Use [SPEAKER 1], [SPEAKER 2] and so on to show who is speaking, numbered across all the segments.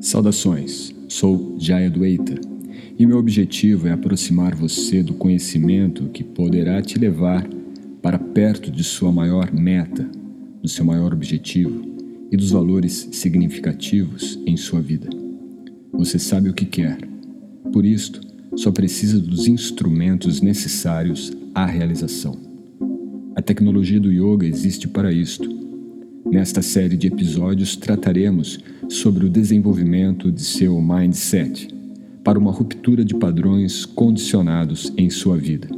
[SPEAKER 1] Saudações, sou Jaya Dueita e meu objetivo é aproximar você do conhecimento que poderá te levar para perto de sua maior meta, do seu maior objetivo e dos valores significativos em sua vida. Você sabe o que quer, por isto, só precisa dos instrumentos necessários à realização. A tecnologia do yoga existe para isto. Nesta série de episódios trataremos sobre o desenvolvimento de seu mindset para uma ruptura de padrões condicionados em sua vida.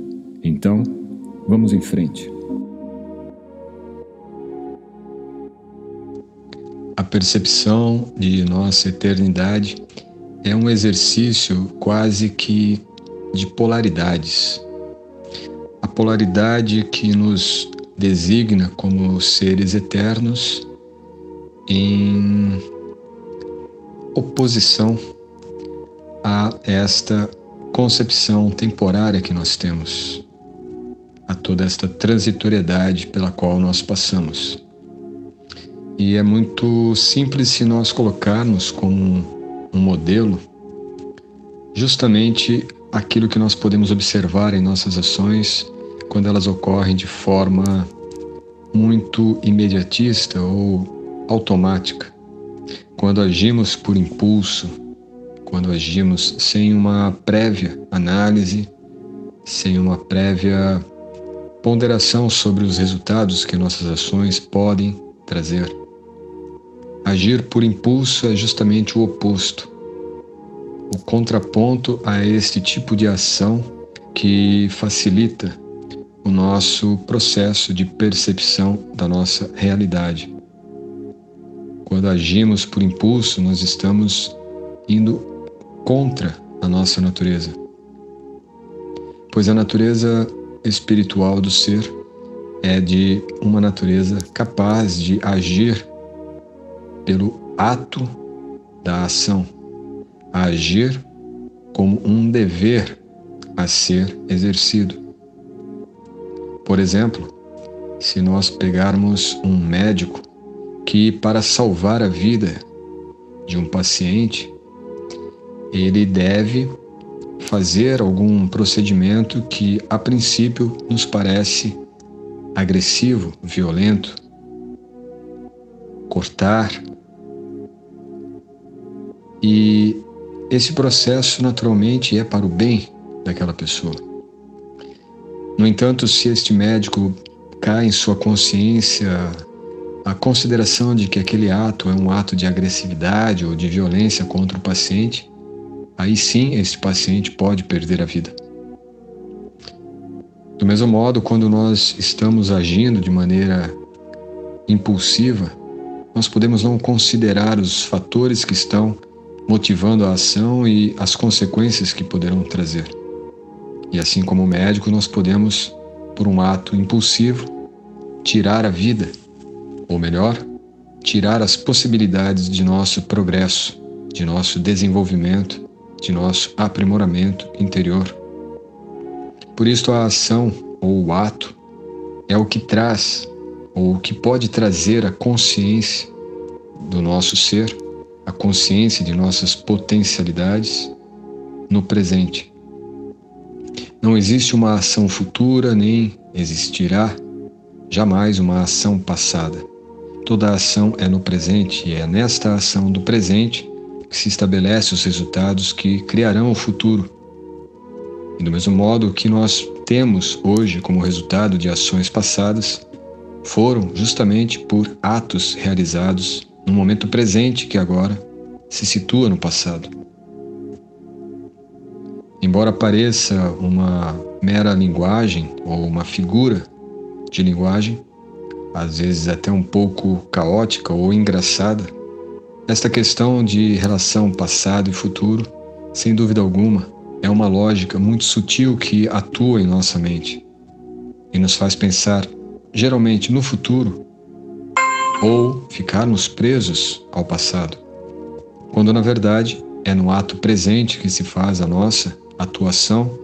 [SPEAKER 1] Então, vamos em frente.
[SPEAKER 2] A percepção de nossa eternidade é um exercício quase que de polaridades. A polaridade que nos designa como seres eternos em oposição a esta concepção temporária que nós temos, a toda esta transitoriedade pela qual nós passamos. E é muito simples se nós colocarmos como um modelo, justamente aquilo que nós podemos observar em nossas ações quando elas ocorrem de forma muito imediatista ou automática. Quando agimos por impulso, quando agimos sem uma prévia análise, sem uma prévia ponderação sobre os resultados que nossas ações podem trazer. Agir por impulso é justamente o oposto, o contraponto a este tipo de ação que facilita o nosso processo de percepção da nossa realidade. Quando agimos por impulso, nós estamos indo contra a nossa natureza, pois a natureza espiritual do ser é de uma natureza capaz de agir pelo ato da ação, agir como um dever a ser exercido. Por exemplo, se nós pegarmos um médico que, para salvar a vida de um paciente, ele deve fazer algum procedimento que, a princípio, nos parece agressivo, violento, cortar e esse processo naturalmente é para o bem daquela pessoa. No entanto, se este médico cai em sua consciência a consideração de que aquele ato é um ato de agressividade ou de violência contra o paciente, aí sim esse paciente pode perder a vida. Do mesmo modo, quando nós estamos agindo de maneira impulsiva, nós podemos não considerar os fatores que estão motivando a ação e as consequências que poderão trazer. E assim como médico, nós podemos, por um ato impulsivo, tirar a vida, ou melhor, tirar as possibilidades de nosso progresso, de nosso desenvolvimento, de nosso aprimoramento interior. Por isso, a ação ou o ato é o que traz, ou o que pode trazer a consciência do nosso ser a consciência de nossas potencialidades no presente. Não existe uma ação futura, nem existirá jamais uma ação passada. Toda ação é no presente e é nesta ação do presente que se estabelece os resultados que criarão o futuro. E do mesmo modo, o que nós temos hoje como resultado de ações passadas foram justamente por atos realizados no momento presente que agora se situa no passado. Embora pareça uma mera linguagem ou uma figura de linguagem, às vezes até um pouco caótica ou engraçada, esta questão de relação passado e futuro, sem dúvida alguma, é uma lógica muito sutil que atua em nossa mente e nos faz pensar geralmente no futuro ou ficarmos presos ao passado, quando na verdade é no ato presente que se faz a nossa atuação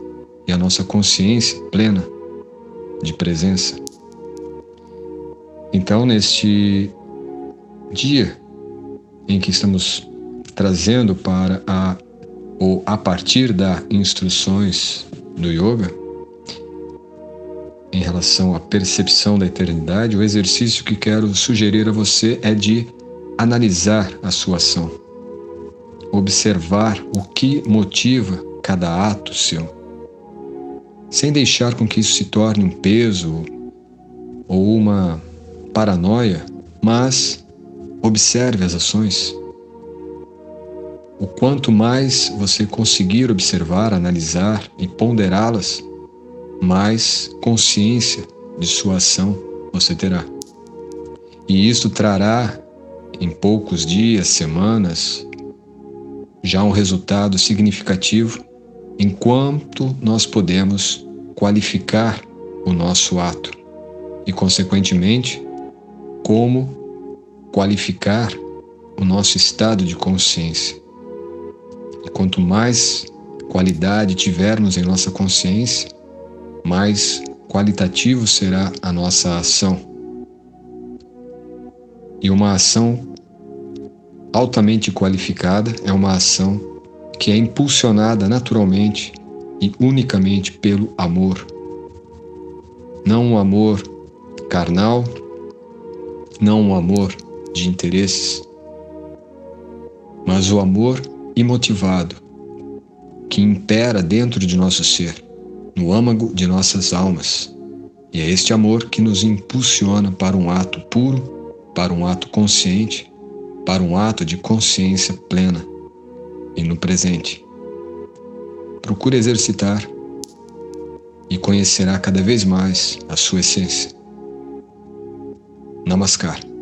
[SPEAKER 2] e a nossa consciência plena de presença. Então, neste dia em que estamos trazendo para a ou a partir das instruções do yoga em relação à percepção da eternidade, o exercício que quero sugerir a você é de analisar a sua ação, observar o que motiva cada ato seu, sem deixar com que isso se torne um peso ou uma paranoia, mas observe as ações. O quanto mais você conseguir observar, analisar e ponderá-las, mais consciência de sua ação você terá. E isto trará, em poucos dias, semanas, já um resultado significativo enquanto nós podemos qualificar o nosso ato e, consequentemente, como qualificar o nosso estado de consciência. E quanto mais qualidade tivermos em nossa consciência, mais qualitativo será a nossa ação. E uma ação altamente qualificada é uma ação que é impulsionada naturalmente e unicamente pelo amor. Não um amor carnal, não um amor de interesses, mas o amor imotivado que impera dentro de nosso ser no âmago de nossas almas. E é este amor que nos impulsiona para um ato puro, para um ato consciente, para um ato de consciência plena e no presente. Procure exercitar e conhecerá cada vez mais a sua essência. Namaskar.